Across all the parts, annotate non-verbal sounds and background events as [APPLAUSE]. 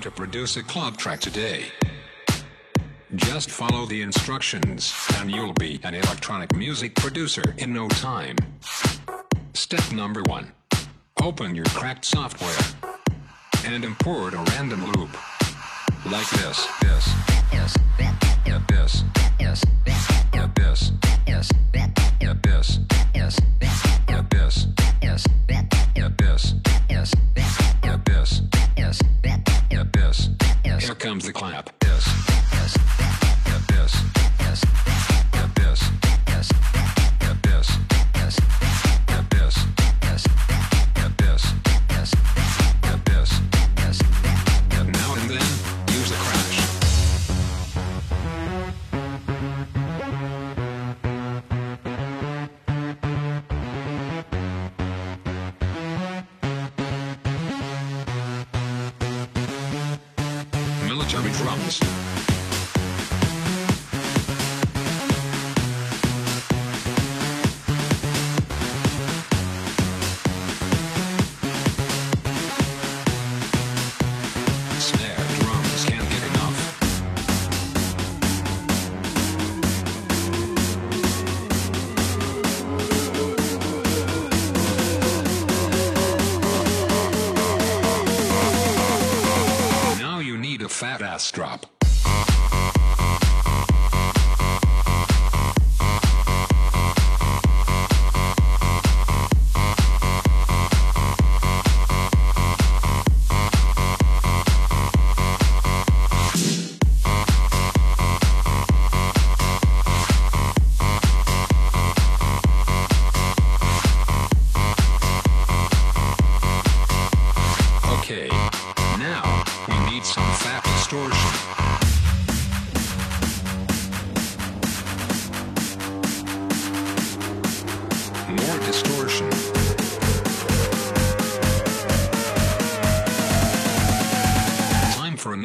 To produce a club track today. Just follow the instructions and you'll be an electronic music producer in no time. Step number one. Open your cracked software and import a random loop. Like this, this, this, this, this,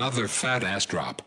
another fat ass drop.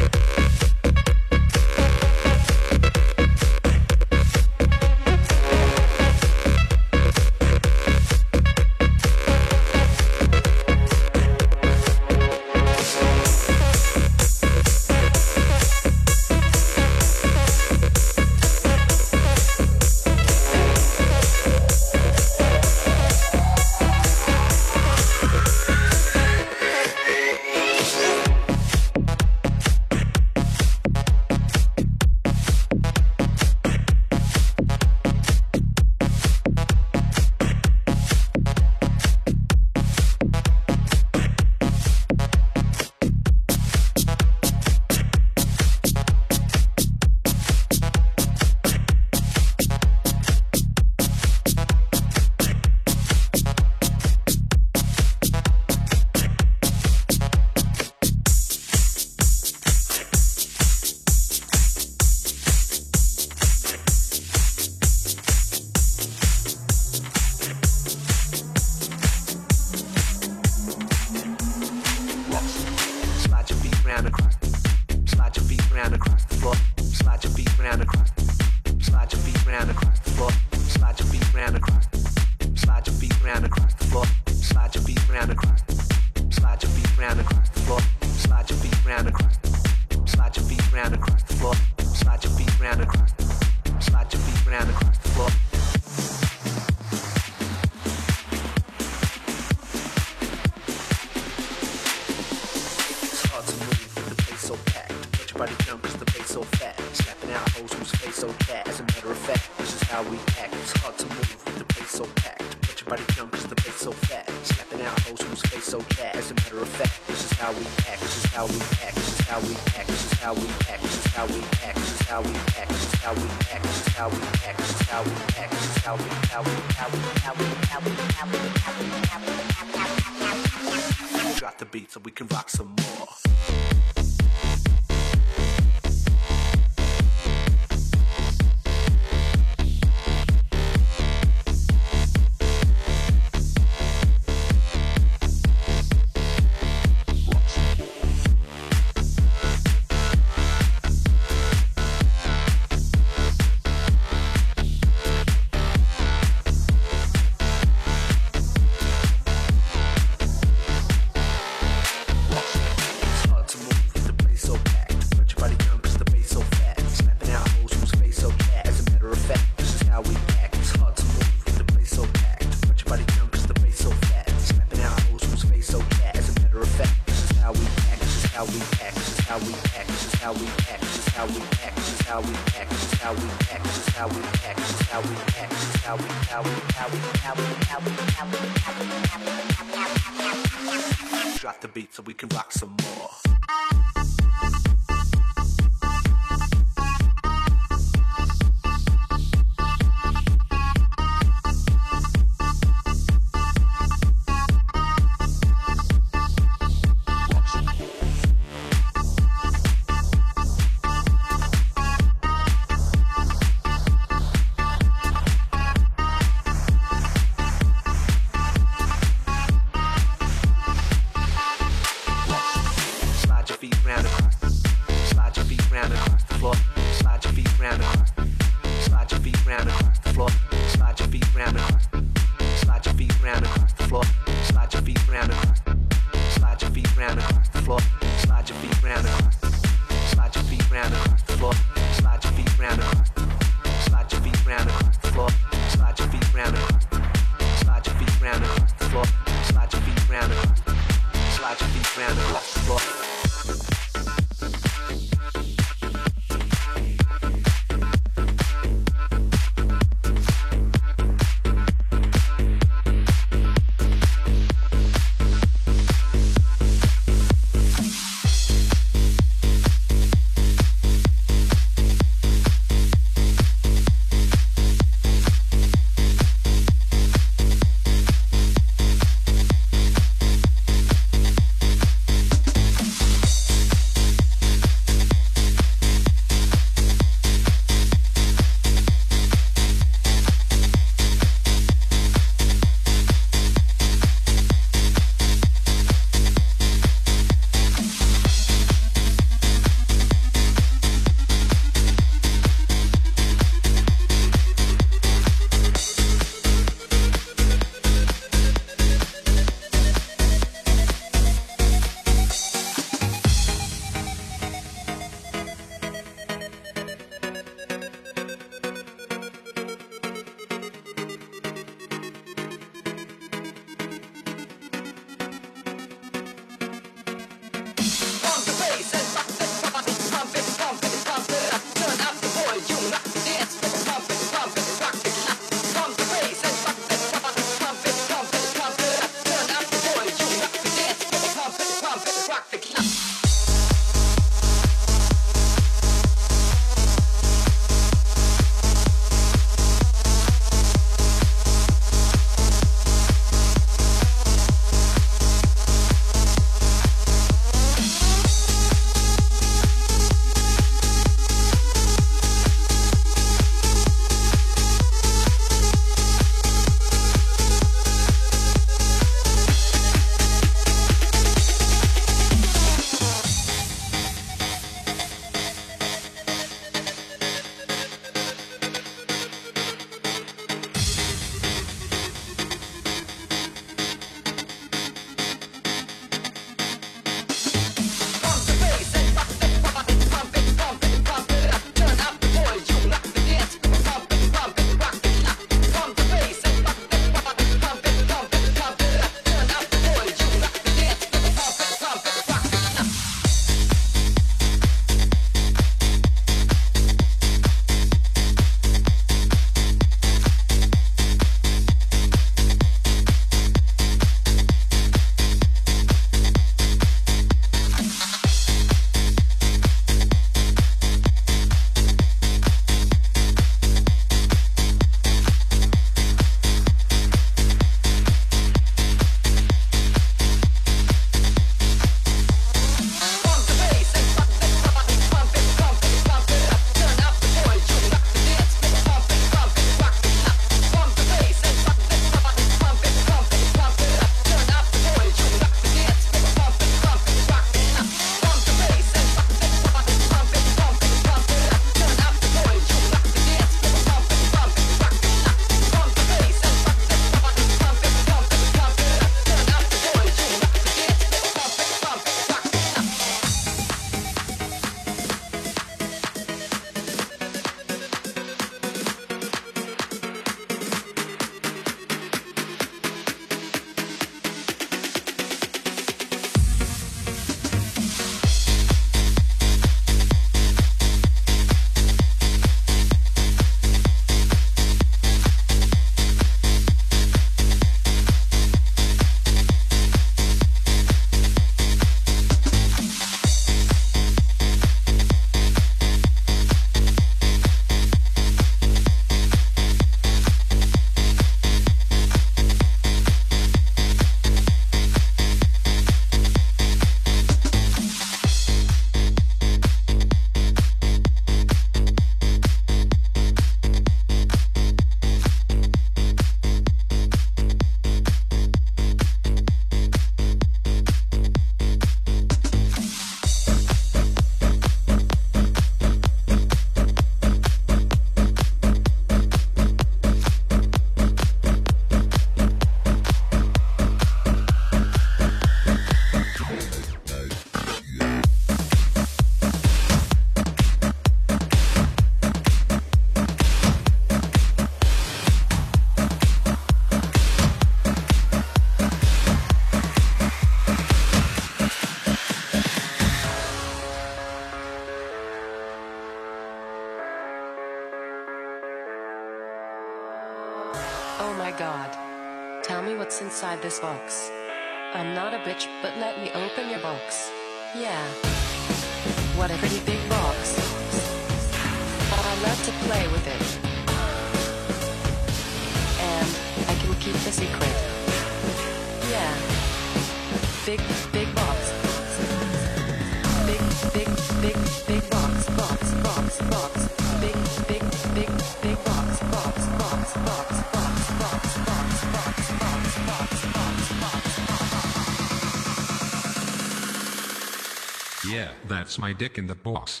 Yeah, that's my dick in the box.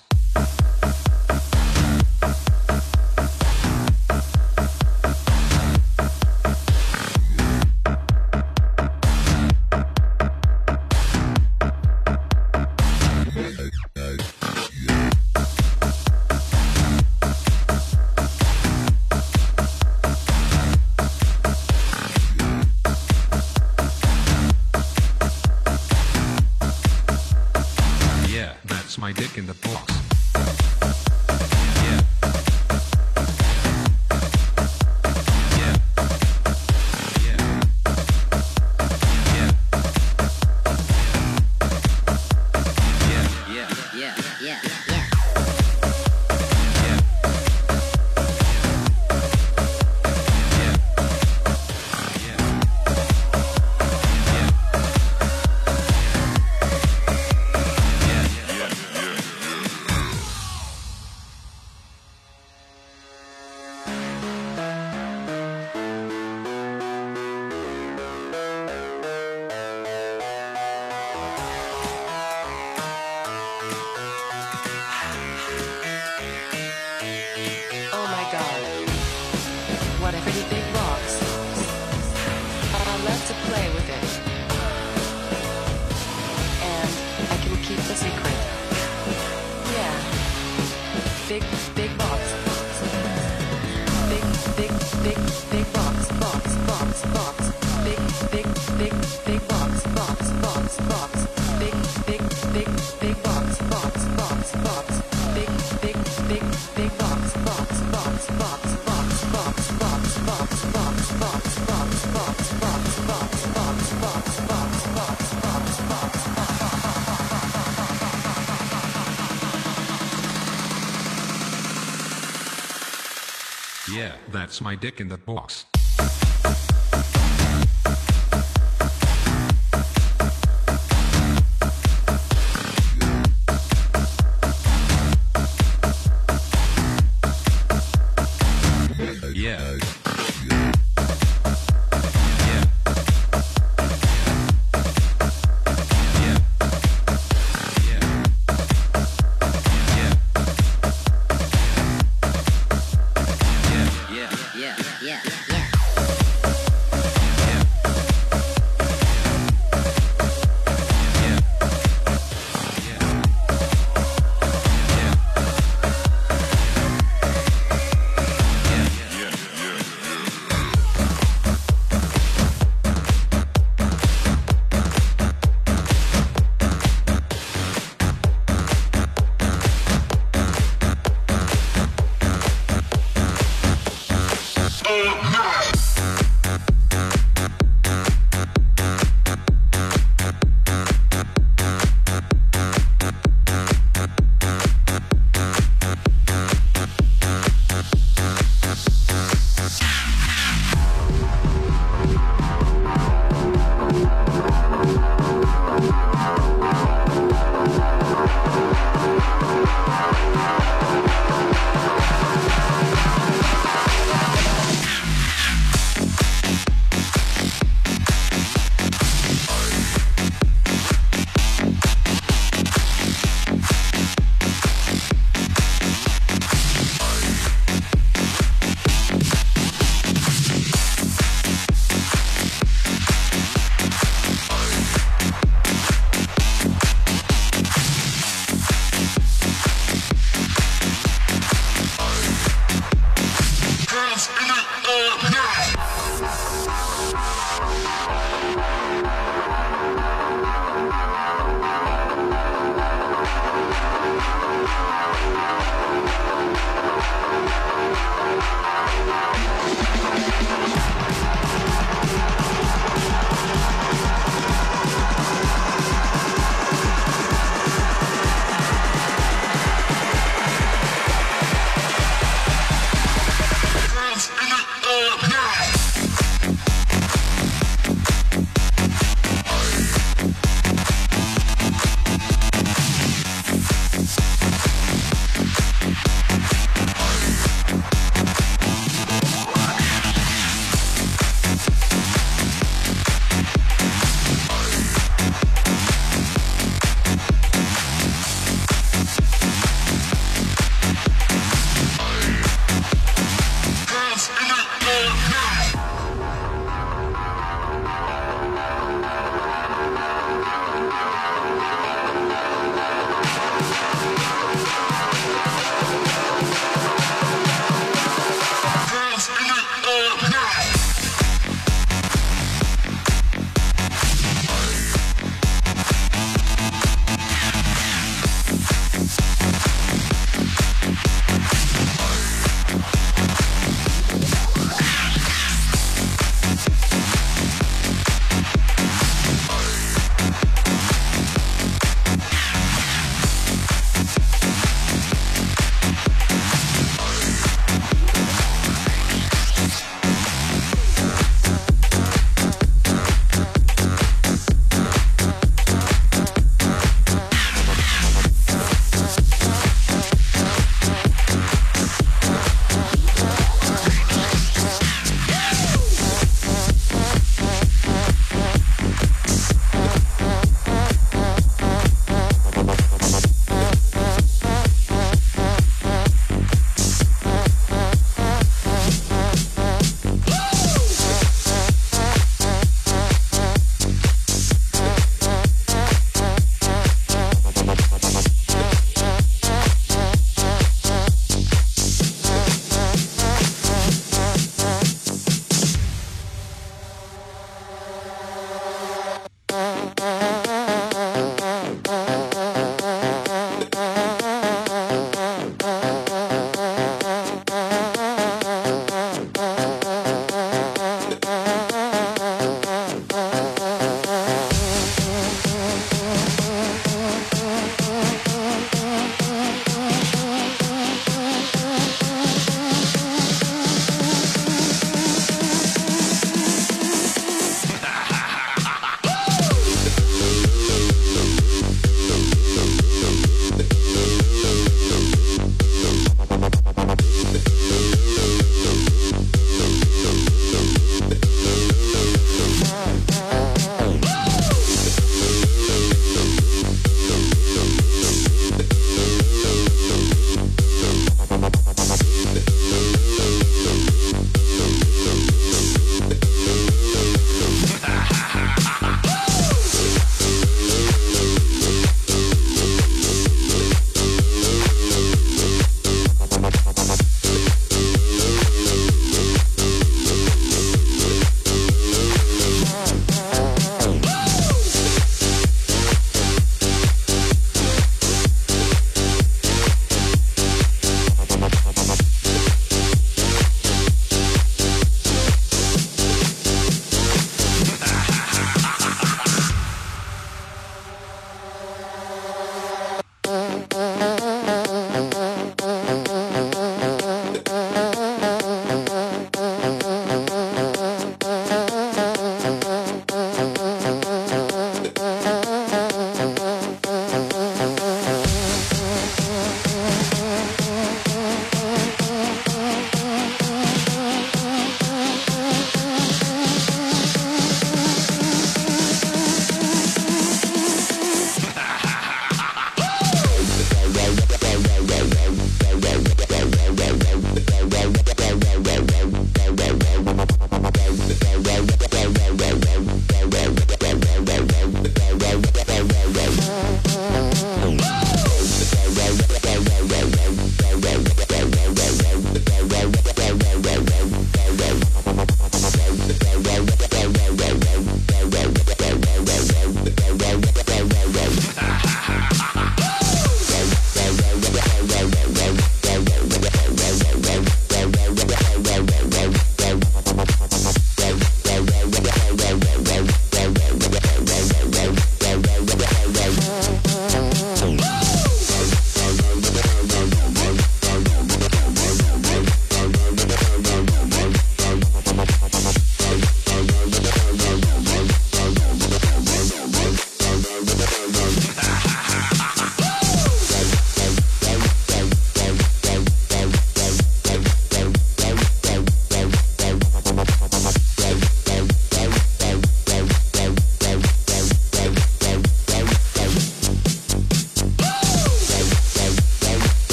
That's my dick in the box.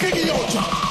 Kick your job.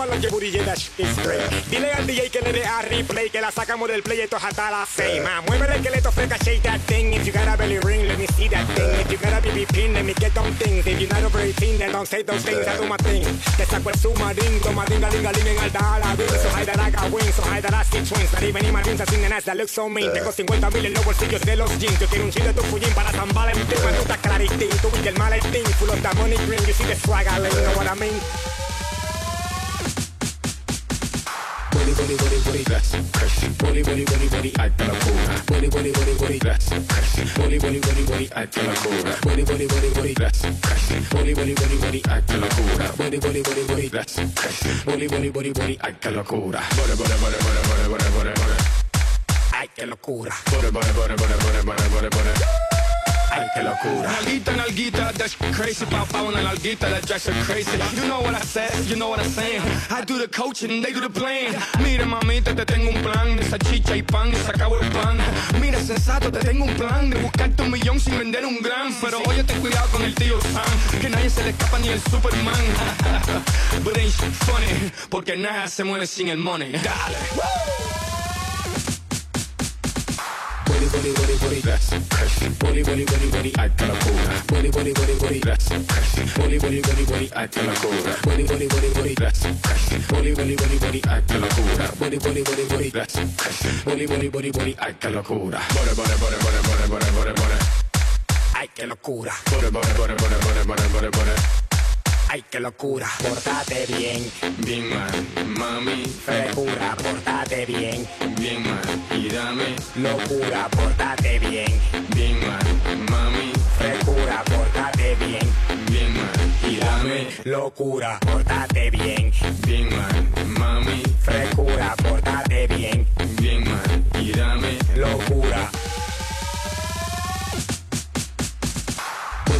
Ojalá que dash. Dile al DJ que le dé a replay, que la sacamos del play esto es hasta la seis. Ma, mueve el esqueleto freca, shake that thing. If you got a belly ring, let me see that thing. If you got a BB pin, let me get them things. If you're not over 18, then don't say those things. I do my thing. Te saco el submarine, toma dinga dinga ling en alta a la ring. So high that I got wings, so high that I see twins. Not even in my dreams, I seen the that looks so mean. Tengo 50 mil en los bolsillos de los jeans. Yo quiero un chile de tu fullín para San Valentín. Cuando tú estás claritín, tú y el maletín. Full of that money green, you see the swag, I you know what I mean? Body, body, body, body, I tell a cola. Body, body, body, body, that's cash. Body, body, body, body, I tell a cola. Body, body, body, body, that's cash. Body, body, body, body, I tell a cola. Body, body, body, body, that's cash. Body, body, body, I tell a cola. Body, body, body, body, body, body, body, body. Ay, qué locura. Body, body, body, body, body, body, body, body. Ay, qué locura. Nalguita, nalguita, that's crazy. Pow, pow, una nalguita, that drives her crazy. You know what I said, you know what I'm saying. I do the coaching, they do the playing. Mira, mamita, te tengo un plan de salchicha y pan, se acabó el pan. Mira, sensato, te tengo un plan de buscarte un millón sin vender un gran. Pero oye, ten cuidado con el tío Sam, que nadie se le escapa ni el Superman. [LAUGHS] But ain't funny, porque nada se mueve sin el money. Dale. body, body, body, body, that's pressure. Body, body, body, body, I tell a cola. Body, body, body, body, that's pressure. Body, body, body, body, I tell a cola. Body, body, body, body, that's pressure. Body, body, body, body, I tell a cola. Body, body, body, body, that's pressure. Body, body, body, body, I tell a cola. Body, body, body, body, body, body, body, body. Ay, qué locura. Body, body, body, body, body, body, body, body. Ay, qué locura. Portate bien, Bien mal, mami, frecura, portate bien. bien mal, y dame Locura, portate bien. bien mal, mami, Frecura, portate bien. bien mal, y dame Locura, portate bien. bien mal, mami, Frecura, portate bien. bien mal, y dame Locura.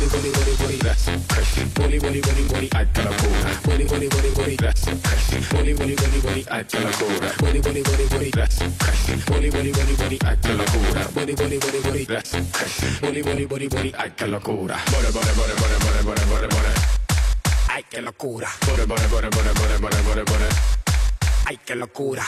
Booty, booty, booty, booty, that's crazy. Booty, booty, booty, booty, ay, te la cura. Booty, booty, booty, booty, that's crazy. Booty, booty, booty, booty, ay, te la cura. Booty, booty, booty, booty, that's crazy. Booty, booty, booty, booty, ay, te la cura. Booty, booty, booty, booty, that's crazy. Booty, booty, booty, booty, ay, te la cura. Booty, booty, booty, booty, booty, booty, booty, booty. Ay, qué locura. Booty, booty, booty, booty, booty, booty, booty, booty. Ay, qué locura.